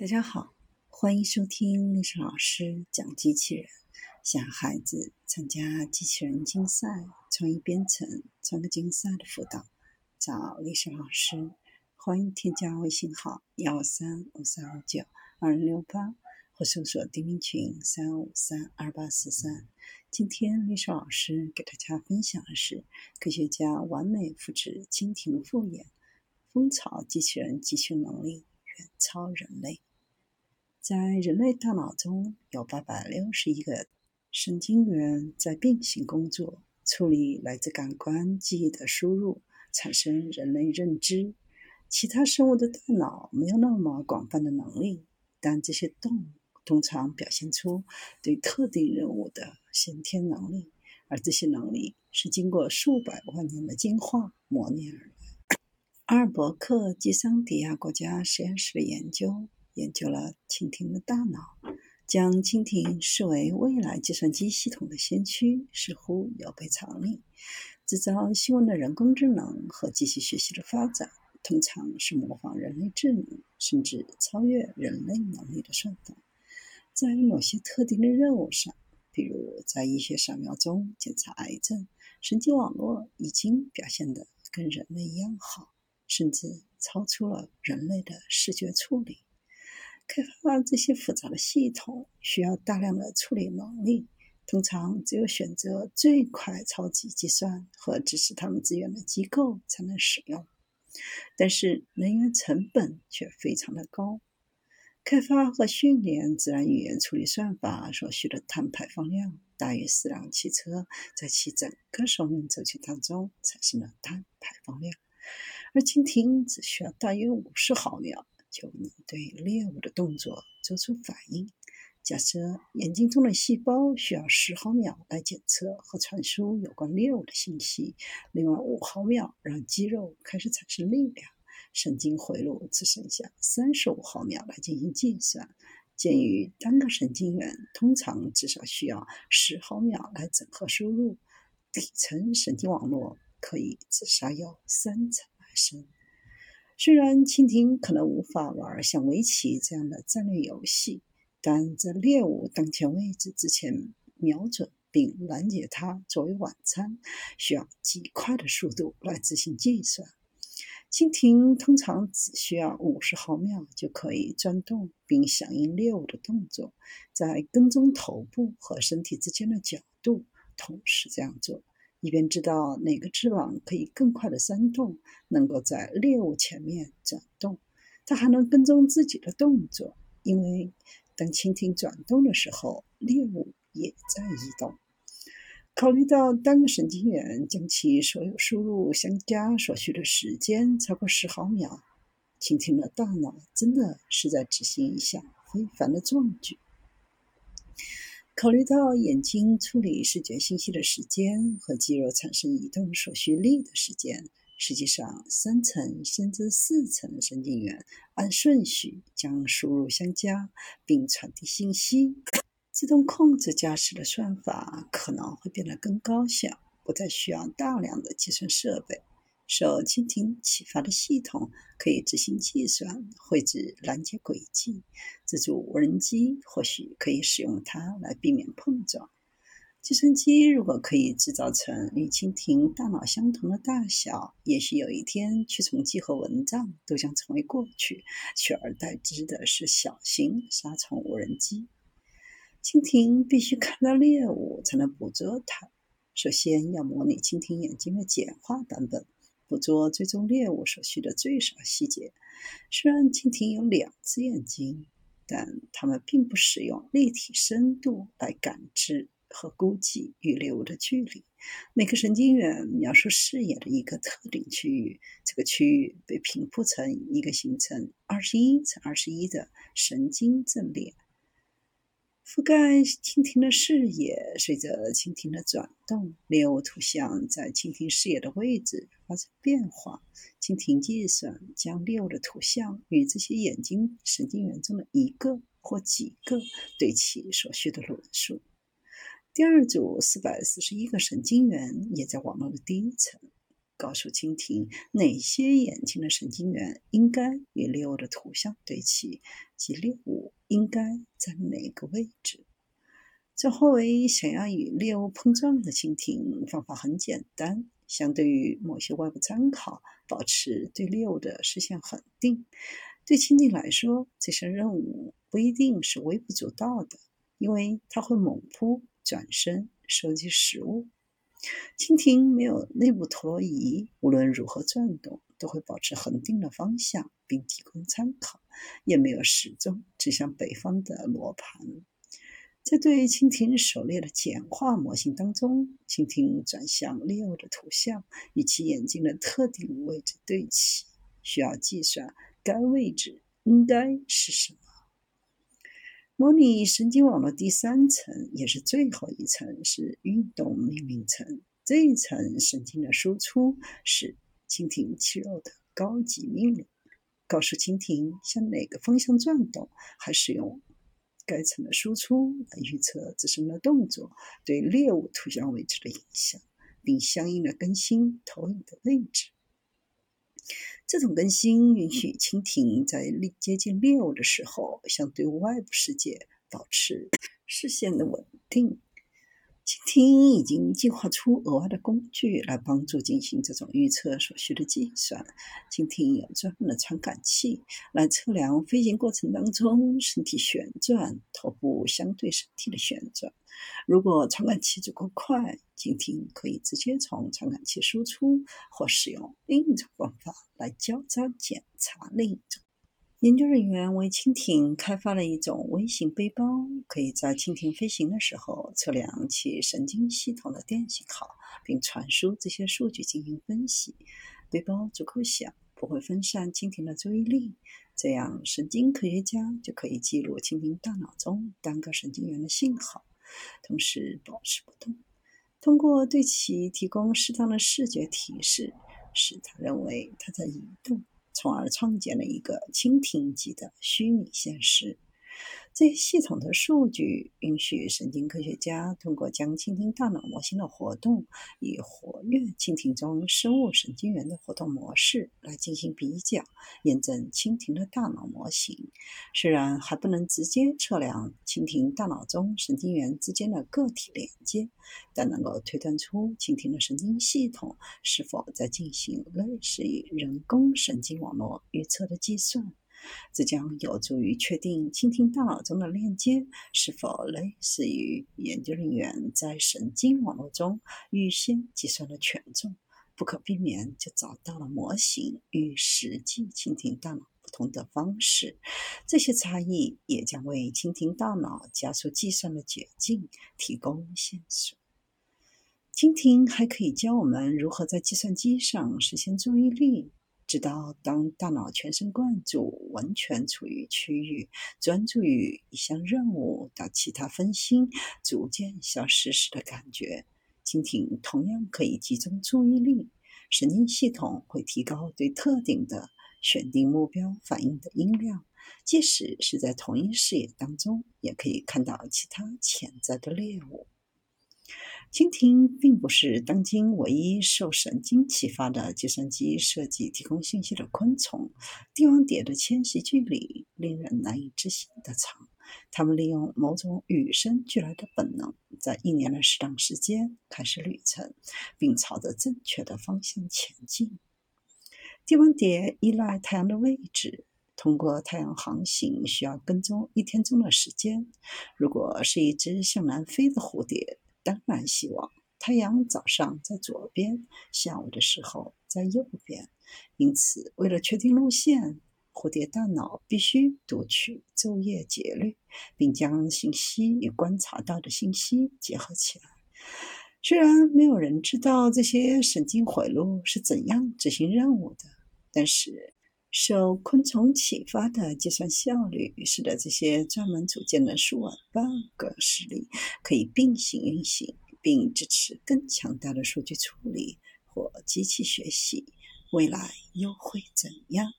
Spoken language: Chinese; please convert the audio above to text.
大家好，欢迎收听历史老师讲机器人。想孩子参加机器人竞赛、创意编程、创客竞赛的辅导，找历史老师。欢迎添加微信号幺三五三五九二零六八，或搜索钉钉群三五三二八四三。今天历史老师给大家分享的是科学家完美复制蜻蜓复眼，蜂巢机器人集训能力远超人类。在人类大脑中有八百六十亿个神经元在并行工作，处理来自感官记忆的输入，产生人类认知。其他生物的大脑没有那么广泛的能力，但这些动物通常表现出对特定任务的先天能力，而这些能力是经过数百万年的进化磨练而来。阿尔伯克基桑迪亚国家实验室的研究。研究了蜻蜓的大脑，将蜻蜓视为未来计算机系统的先驱，似乎有悖常理。制造新闻的人工智能和机器学习的发展，通常是模仿人类智能，甚至超越人类能力的算法。在某些特定的任务上，比如在医学扫描中检查癌症，神经网络已经表现得跟人类一样好，甚至超出了人类的视觉处理。开发这些复杂的系统需要大量的处理能力，通常只有选择最快超级计算和支持他们资源的机构才能使用。但是能源成本却非常的高。开发和训练自然语言处理算法所需的碳排放量大于四辆汽车在其整个寿命周期当中产生的碳排放量，而蜻蜓只需要大约五十毫秒。求你对猎物的动作做出反应。假设眼睛中的细胞需要十毫秒来检测和传输有关猎物的信息，另外五毫秒让肌肉开始产生力量，神经回路只剩下三十五毫秒来进行计算。鉴于单个神经元通常至少需要十毫秒来整合输入，底层神经网络可以至少有三层来生。虽然蜻蜓可能无法玩像围棋这样的战略游戏，但在猎物当前位置之前瞄准并拦截它作为晚餐，需要极快的速度来执行计算。蜻蜓通常只需要五十毫秒就可以转动并响应猎物的动作，在跟踪头部和身体之间的角度同时这样做。以便知道哪个翅膀可以更快的扇动，能够在猎物前面转动。它还能跟踪自己的动作，因为当蜻蜓转动的时候，猎物也在移动。考虑到单个神经元将其所有输入相加所需的时间超过十毫秒，蜻蜓的大脑真的是在执行一项非凡的壮举。考虑到眼睛处理视觉信息的时间和肌肉产生移动所需力的时间，实际上三层甚至四层神经元按顺序将输入相加并传递信息。自动控制驾驶的算法可能会变得更高效，不再需要大量的计算设备。受蜻蜓启发的系统可以执行计算、绘制拦截轨迹。自主无人机或许可以使用它来避免碰撞。计算机如果可以制造成与蜻蜓大脑相同的大小，也许有一天驱虫剂和蚊帐都将成为过去，取而代之的是小型杀虫无人机。蜻蜓必须看到猎物才能捕捉它。首先要模拟蜻蜓眼睛的简化版本。捕捉追踪猎物所需的最少细节。虽然蜻蜓有两只眼睛，但它们并不使用立体深度来感知和估计与猎物的距离。每个神经元描述视野的一个特定区域，这个区域被平铺成一个形成二十一乘二十一的神经阵列。覆盖蜻蜓的视野，随着蜻蜓的转动，猎物图像在蜻蜓视野的位置发生变化。蜻蜓计算将猎物的图像与这些眼睛神经元中的一个或几个对齐所需的轮数。第二组四百四十一个神经元也在网络的第一层。告诉蜻蜓哪些眼睛的神经元应该与猎物的图像对齐，及猎物应该在哪个位置。这作为想要与猎物碰撞的蜻蜓，方法很简单。相对于某些外部参考，保持对猎物的视线恒定。对蜻蜓来说，这项任务不一定是微不足道的，因为它会猛扑、转身收集食物。蜻蜓没有内部陀螺仪，无论如何转动，都会保持恒定的方向，并提供参考；也没有始终指向北方的罗盘。在对蜻蜓狩猎的简化模型当中，蜻蜓转向猎物的图像与其眼睛的特定位置对齐，需要计算该位置应该是什么。模拟神经网络第三层，也是最后一层，是运动命令层。这一层神经的输出是蜻蜓肌肉的高级命令，告诉蜻蜓向哪个方向转动，还使用。该层的输出来预测自身的动作对猎物图像位置的影响，并相应的更新投影的位置。这种更新允许蜻蜓在接近猎物的时候，向对外部世界保持视线的稳定。蜻蜓已经进化出额外的工具来帮助进行这种预测所需的计算。蜻蜓有专门的传感器来测量飞行过程当中身体旋转、头部相对身体的旋转。如果传感器足够快，蜻蜓可以直接从传感器输出，或使用另一种方法来交叉检查另一种。研究人员为蜻蜓开发了一种微型背包，可以在蜻蜓飞行的时候测量其神经系统的电信号，并传输这些数据进行分析。背包足够小，不会分散蜻蜓的注意力，这样神经科学家就可以记录蜻蜓大脑中单个神经元的信号，同时保持不动。通过对其提供适当的视觉提示，使他认为它在移动。从而创建了一个蜻蜓级的虚拟现实。这些系统的数据允许神经科学家通过将蜻蜓大脑模型的活动与活跃蜻蜓中生物神经元的活动模式来进行比较，验证蜻蜓的大脑模型。虽然还不能直接测量蜻蜓大脑中神经元之间的个体连接，但能够推断出蜻蜓的神经系统是否在进行类似于人工神经网络预测的计算。这将有助于确定蜻蜓大脑中的链接是否类似于研究人员在神经网络中预先计算的权重。不可避免就找到了模型与实际蜻蜓大脑不同的方式。这些差异也将为蜻蜓大脑加速计算的捷径提供线索。蜻蜓还可以教我们如何在计算机上实现注意力。直到当大脑全神贯注、完全处于区域，专注于一项任务，到其他分心逐渐消失时的感觉，蜻蜓同样可以集中注意力。神经系统会提高对特定的选定目标反应的音量，即使是在同一视野当中，也可以看到其他潜在的猎物。蜻蜓并不是当今唯一受神经启发的计算机设计提供信息的昆虫。帝王蝶的迁徙距离令人难以置信的长，它们利用某种与生俱来的本能，在一年的适当时间开始旅程，并朝着正确的方向前进。帝王蝶依赖太阳的位置，通过太阳航行需要跟踪一天中的时间。如果是一只向南飞的蝴蝶。当然希望太阳早上在左边，下午的时候在右边。因此，为了确定路线，蝴蝶大脑必须读取昼夜节律，并将信息与观察到的信息结合起来。虽然没有人知道这些神经回路是怎样执行任务的，但是受昆虫启发的计算效率，使得这些专门组建的数万 bug 实例可以并行运行，并支持更强大的数据处理或机器学习。未来又会怎样？